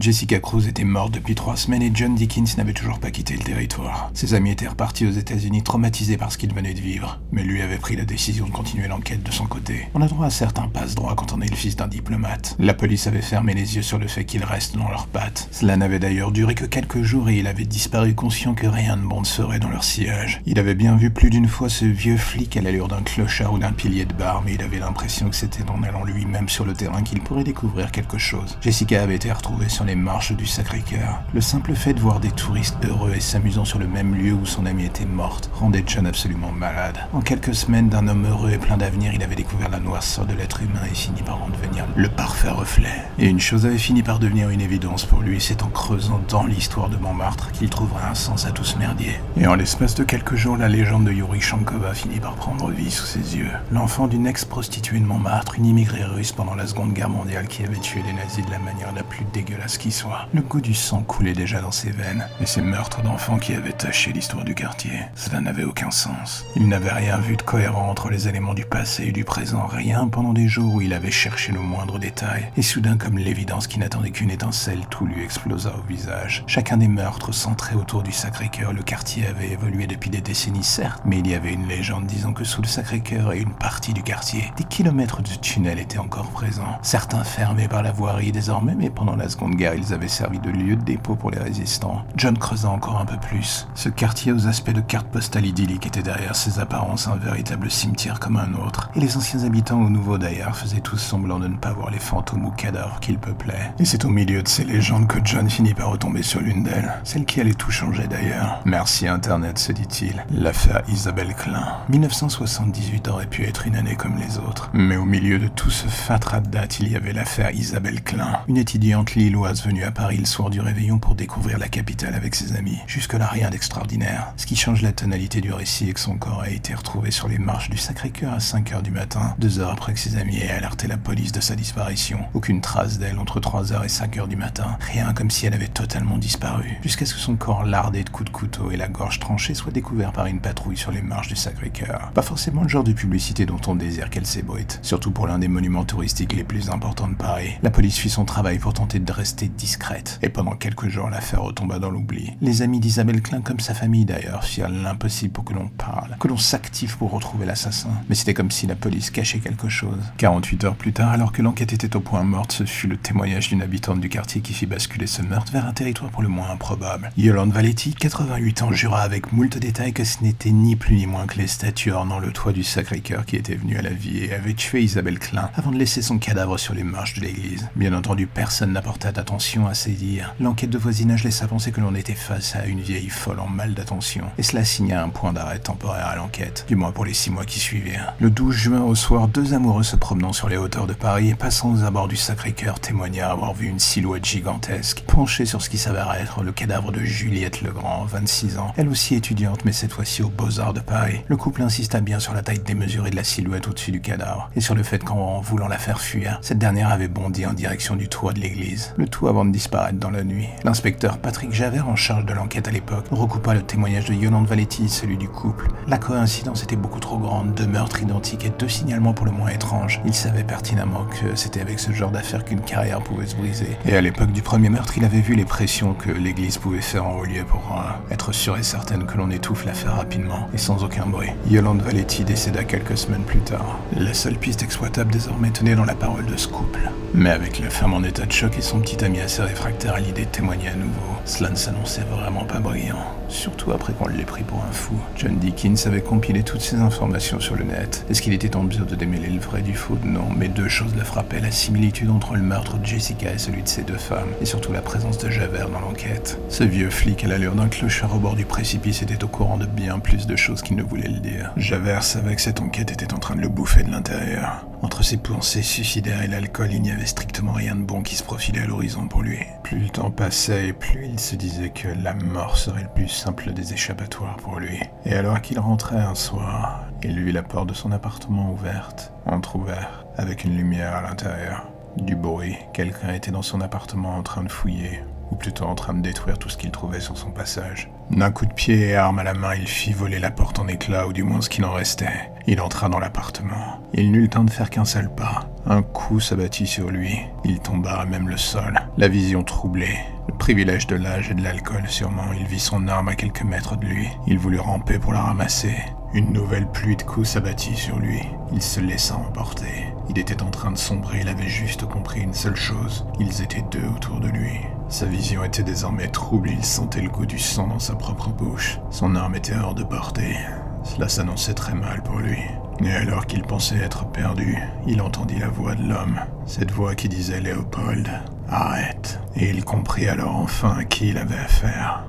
Jessica Cruz était morte depuis trois semaines et John Dickens n'avait toujours pas quitté le territoire. Ses amis étaient repartis aux États-Unis traumatisés par ce qu'il venait de vivre, mais lui avait pris la décision de continuer l'enquête de son côté. On a droit à certains passe-droits quand on est le fils d'un diplomate. La police avait fermé les yeux sur le fait qu'il reste dans leurs pattes. Cela n'avait d'ailleurs duré que quelques jours et il avait disparu conscient que rien de bon ne serait dans leur sillage. Il avait bien vu plus d'une fois ce vieux flic à l'allure d'un clochard ou d'un pilier de bar, mais il avait l'impression que c'était en allant lui-même sur le terrain qu'il pourrait découvrir quelque chose. Jessica avait été retrouvée sur les marches du Sacré-Cœur. Le simple fait de voir des touristes heureux et s'amusant sur le même lieu où son amie était morte rendait John absolument malade. En quelques semaines d'un homme heureux et plein d'avenir, il avait découvert la noirceur de l'être humain et fini par en devenir le parfait reflet. Et une chose avait fini par devenir une évidence pour lui, c'est en creusant dans l'histoire de Montmartre qu'il trouverait un sens à tout ce merdier. Et en l'espace de quelques jours, la légende de Yuri Shankova finit par prendre vie sous ses yeux. L'enfant d'une ex-prostituée de Montmartre, une immigrée russe pendant la Seconde Guerre mondiale qui avait tué les nazis de la manière la plus dégueulasse qui soit. Le goût du sang coulait déjà dans ses veines, et ces meurtres d'enfants qui avaient taché l'histoire du quartier, cela n'avait aucun sens. Il n'avait rien vu de cohérent entre les éléments du passé et du présent, rien pendant des jours où il avait cherché le moindre détail, et soudain comme l'évidence qui n'attendait qu'une étincelle, tout lui explosa au visage. Chacun des meurtres centrés autour du Sacré-Cœur, le quartier avait évolué depuis des décennies certes, mais il y avait une légende disant que sous le Sacré-Cœur et une partie du quartier, des kilomètres de tunnels étaient encore présents, certains fermés par la voirie désormais, mais pendant la Seconde Guerre ils avaient servi de lieu de dépôt pour les résistants. John creusa encore un peu plus. Ce quartier aux aspects de carte postale idyllique était derrière ses apparences un véritable cimetière comme un autre, et les anciens habitants ou nouveaux d'ailleurs faisaient tous semblant de ne pas voir les fantômes ou cadavres qu'ils peuplaient. Et c'est au milieu de ces légendes que John finit par retomber sur l'une d'elles, celle qui allait tout changer d'ailleurs. Merci Internet, se dit-il. L'affaire Isabelle Klein. 1978 aurait pu être une année comme les autres, mais au milieu de tout ce fatras de date, il y avait l'affaire Isabelle Klein, une étudiante lilloise venue à Paris le soir du réveillon pour découvrir la capitale avec ses amis. Jusque-là, rien d'extraordinaire. Ce qui change la tonalité du récit est que son corps a été retrouvé sur les marches du Sacré-Cœur à 5 heures du matin, deux heures après que ses amis aient alerté la police de sa disparition. Aucune trace d'elle entre 3h et 5 heures du matin. Rien comme si elle avait totalement disparu. Jusqu'à ce que son corps lardé de coups de couteau et la gorge tranchée soit découvert par une patrouille sur les marches du Sacré-Cœur. Pas forcément le genre de publicité dont on désire qu'elle s'ébruite. Surtout pour l'un des monuments touristiques les plus importants de Paris. La police fit son travail pour tenter de rester discrète. Et pendant quelques jours, l'affaire retomba dans l'oubli. Les amis d'Isabelle Klein, comme sa famille d'ailleurs, firent l'impossible pour que l'on parle, que l'on s'active pour retrouver l'assassin. Mais c'était comme si la police cachait quelque chose. 48 heures plus tard, alors que l'enquête était au point morte, ce fut le témoignage d'une habitante du quartier qui fit basculer ce meurtre vers un territoire pour le moins improbable. Yolande Valetti, 88 ans, jura avec moult détails que ce n'était ni plus ni moins que les statues ornant le toit du Sacré-Cœur qui étaient venues à la vie et avaient tué Isabelle Klein avant de laisser son cadavre sur les marches de l'église. Bien entendu, personne n'apporta d'attention à ces dires. L'enquête de voisinage laissa penser que l'on était face à une vieille folle en mal d'attention, et cela signa un point d'arrêt temporaire à l'enquête, du moins pour les six mois qui suivirent. Le 12 juin au soir, deux amoureux se promenant sur les hauteurs de Paris et passant aux abords du Sacré-Cœur témoignèrent avoir vu une silhouette gigantesque, penchée sur ce qui s'avéra être le cadavre de Juliette Legrand, 26 ans, elle aussi étudiante mais cette fois-ci aux Beaux-Arts de Paris. Le couple insista bien sur la taille démesurée de la silhouette au-dessus du cadavre, et sur le fait qu'en voulant la faire fuir, cette dernière avait bondi en direction du toit de l'église, avant de disparaître dans la nuit. L'inspecteur Patrick Javert, en charge de l'enquête à l'époque, recoupa le témoignage de Yolande Valetti, celui du couple. La coïncidence était beaucoup trop grande, deux meurtres identiques et deux signalements pour le moins étranges. Il savait pertinemment que c'était avec ce genre d'affaires qu'une carrière pouvait se briser. Et à l'époque du premier meurtre, il avait vu les pressions que l'église pouvait faire en haut pour euh, être sûr et certaine que l'on étouffe l'affaire rapidement et sans aucun bruit. Yolande Valetti décéda quelques semaines plus tard. La seule piste exploitable désormais tenait dans la parole de ce couple. Mais avec la femme en état de choc et son petit ami assez réfractaire à l'idée de témoigner à nouveau, cela ne s'annonçait vraiment pas brillant. Surtout après qu'on l'ait pris pour un fou. John Dickens avait compilé toutes ces informations sur le net. Est-ce qu'il était en mesure de démêler le vrai du faux? Non, mais deux choses le frappaient. La similitude entre le meurtre de Jessica et celui de ces deux femmes. Et surtout la présence de Javert dans l'enquête. Ce vieux flic à l'allure d'un clochard au bord du précipice était au courant de bien plus de choses qu'il ne voulait le dire. Javert savait que cette enquête était en train de le bouffer de l'intérieur. Entre ses pensées suicidaires et l'alcool, il n'y avait strictement rien de bon qui se profilait à l'horizon pour lui. Plus le temps passait plus il se disait que la mort serait le plus simple des échappatoires pour lui. Et alors qu'il rentrait un soir, il vit la porte de son appartement ouverte, entr'ouverte, avec une lumière à l'intérieur. Du bruit, quelqu'un était dans son appartement en train de fouiller, ou plutôt en train de détruire tout ce qu'il trouvait sur son passage. D'un coup de pied et arme à la main, il fit voler la porte en éclats, ou du moins ce qu'il en restait. Il entra dans l'appartement. Il n'eut le temps de faire qu'un seul pas. Un coup s'abattit sur lui. Il tomba à même le sol, la vision troublée. Le privilège de l'âge et de l'alcool, sûrement. Il vit son arme à quelques mètres de lui. Il voulut ramper pour la ramasser. Une nouvelle pluie de coups s'abattit sur lui. Il se laissa emporter. Il était en train de sombrer, il avait juste compris une seule chose. Ils étaient deux autour de lui. Sa vision était désormais trouble, il sentait le goût du sang dans sa propre bouche. Son arme était hors de portée. Cela s'annonçait très mal pour lui. Et alors qu'il pensait être perdu, il entendit la voix de l'homme. Cette voix qui disait Léopold, arrête. Et il comprit alors enfin à qui il avait affaire.